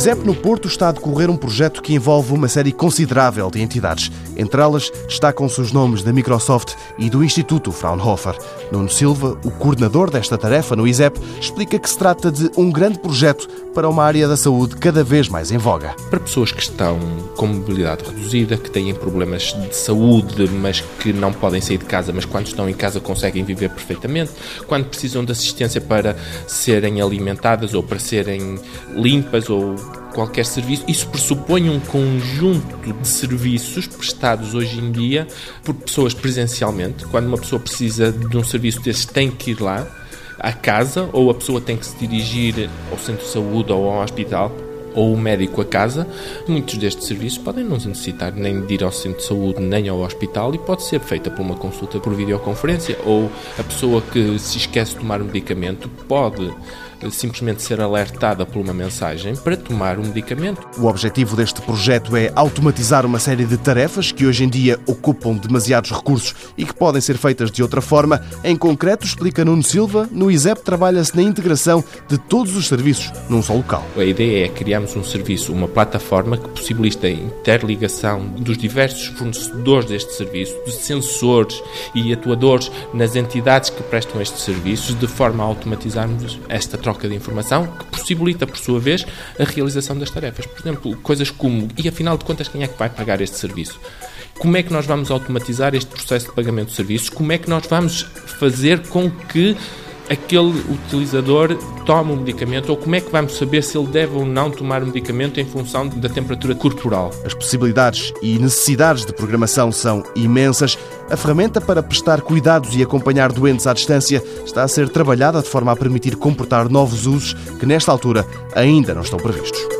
ISEP no Porto está a decorrer um projeto que envolve uma série considerável de entidades. Entre elas, destacam-se os nomes da Microsoft e do Instituto Fraunhofer. Nuno Silva, o coordenador desta tarefa no ISEP, explica que se trata de um grande projeto para uma área da saúde cada vez mais em voga. Para pessoas que estão com mobilidade reduzida, que têm problemas de saúde, mas que não podem sair de casa, mas quando estão em casa conseguem viver perfeitamente, quando precisam de assistência para serem alimentadas ou para serem limpas ou qualquer serviço, isso pressupõe um conjunto de serviços prestados hoje em dia por pessoas presencialmente. Quando uma pessoa precisa de um serviço desses, tem que ir lá à casa, ou a pessoa tem que se dirigir ao centro de saúde ou ao hospital, ou o médico a casa, muitos destes serviços podem não necessitar nem de ir ao centro de saúde nem ao hospital e pode ser feita por uma consulta por videoconferência ou a pessoa que se esquece de tomar um medicamento pode simplesmente ser alertada por uma mensagem para tomar um medicamento. O objetivo deste projeto é automatizar uma série de tarefas que hoje em dia ocupam demasiados recursos e que podem ser feitas de outra forma. Em concreto, explica Nuno Silva, no ISEP trabalha-se na integração de todos os serviços num só local. A ideia é criarmos um serviço, uma plataforma que possibilita a interligação dos diversos fornecedores deste serviço, de sensores e atuadores nas entidades que prestam estes serviços, de forma a automatizarmos esta troca troca de informação que possibilita, por sua vez, a realização das tarefas. Por exemplo, coisas como, e afinal de contas, quem é que vai pagar este serviço? Como é que nós vamos automatizar este processo de pagamento de serviços? Como é que nós vamos fazer com que aquele utilizador toma um medicamento ou como é que vamos saber se ele deve ou não tomar o medicamento em função da temperatura corporal? As possibilidades e necessidades de programação são imensas. A ferramenta para prestar cuidados e acompanhar doentes à distância está a ser trabalhada de forma a permitir comportar novos usos que, nesta altura, ainda não estão previstos.